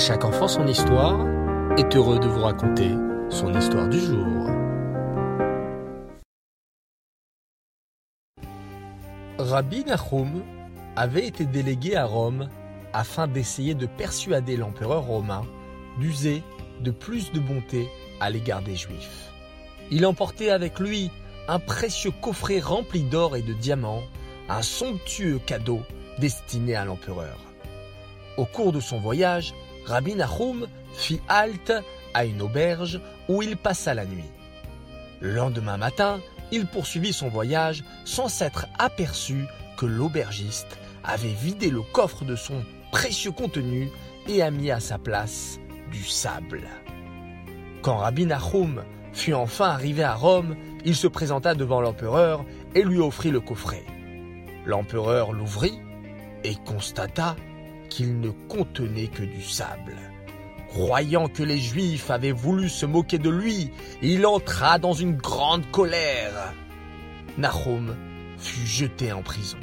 chaque enfant son histoire est heureux de vous raconter son histoire du jour. Rabbi Nahum avait été délégué à Rome afin d'essayer de persuader l'empereur romain d'user de plus de bonté à l'égard des Juifs. Il emportait avec lui un précieux coffret rempli d'or et de diamants, un somptueux cadeau destiné à l'empereur. Au cours de son voyage, Rabbi Nahum fit halte à une auberge où il passa la nuit. Le lendemain matin, il poursuivit son voyage sans s'être aperçu que l'aubergiste avait vidé le coffre de son précieux contenu et a mis à sa place du sable. Quand Rabbi Nahum fut enfin arrivé à Rome, il se présenta devant l'empereur et lui offrit le coffret. L'empereur l'ouvrit et constata qu'il ne contenait que du sable. Croyant que les Juifs avaient voulu se moquer de lui, il entra dans une grande colère. Nahum fut jeté en prison.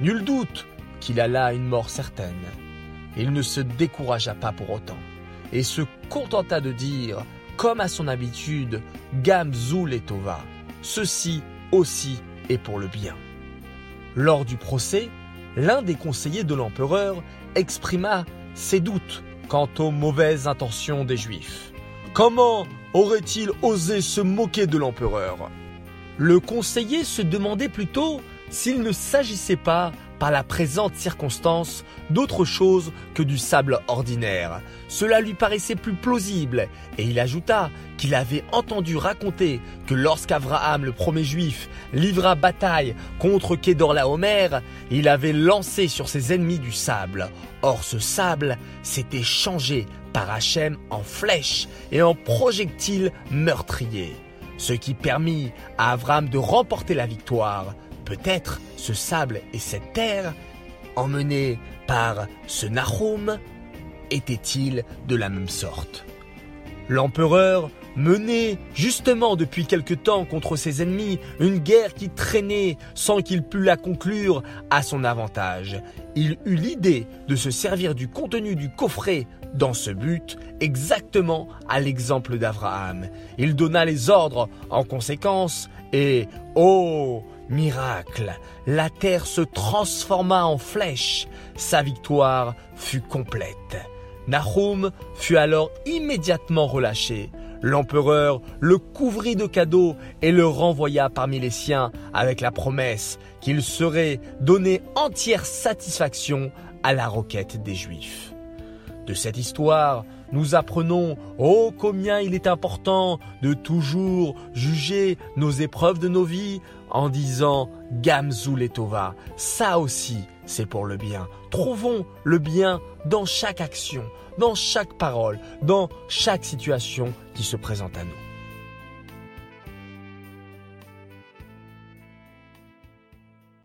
Nul doute qu'il alla à une mort certaine. Il ne se découragea pas pour autant et se contenta de dire, comme à son habitude, Gamzoul et Tova, ceci aussi est pour le bien. Lors du procès, l'un des conseillers de l'empereur exprima ses doutes quant aux mauvaises intentions des Juifs. Comment aurait-il osé se moquer de l'empereur? Le conseiller se demandait plutôt s'il ne s'agissait pas par la présente circonstance d'autre chose que du sable ordinaire. Cela lui paraissait plus plausible, et il ajouta qu'il avait entendu raconter que lorsqu'Abraham, le premier juif, livra bataille contre Kédorlaomer, il avait lancé sur ses ennemis du sable. Or ce sable s'était changé par Hachem en flèches et en projectiles meurtriers, ce qui permit à Abraham de remporter la victoire. Peut-être ce sable et cette terre, emmenés par ce Nahum, étaient-ils de la même sorte? L'empereur menait justement depuis quelque temps contre ses ennemis une guerre qui traînait sans qu'il pût la conclure à son avantage. Il eut l'idée de se servir du contenu du coffret dans ce but, exactement à l'exemple d'Abraham. Il donna les ordres en conséquence et, oh, Miracle, la terre se transforma en flèche. Sa victoire fut complète. Nahum fut alors immédiatement relâché. L'empereur le couvrit de cadeaux et le renvoya parmi les siens avec la promesse qu'il serait donné entière satisfaction à la requête des Juifs. De cette histoire, nous apprenons oh combien il est important de toujours juger nos épreuves de nos vies en disant Gamzul et Tova. Ça aussi, c'est pour le bien. Trouvons le bien dans chaque action, dans chaque parole, dans chaque situation qui se présente à nous.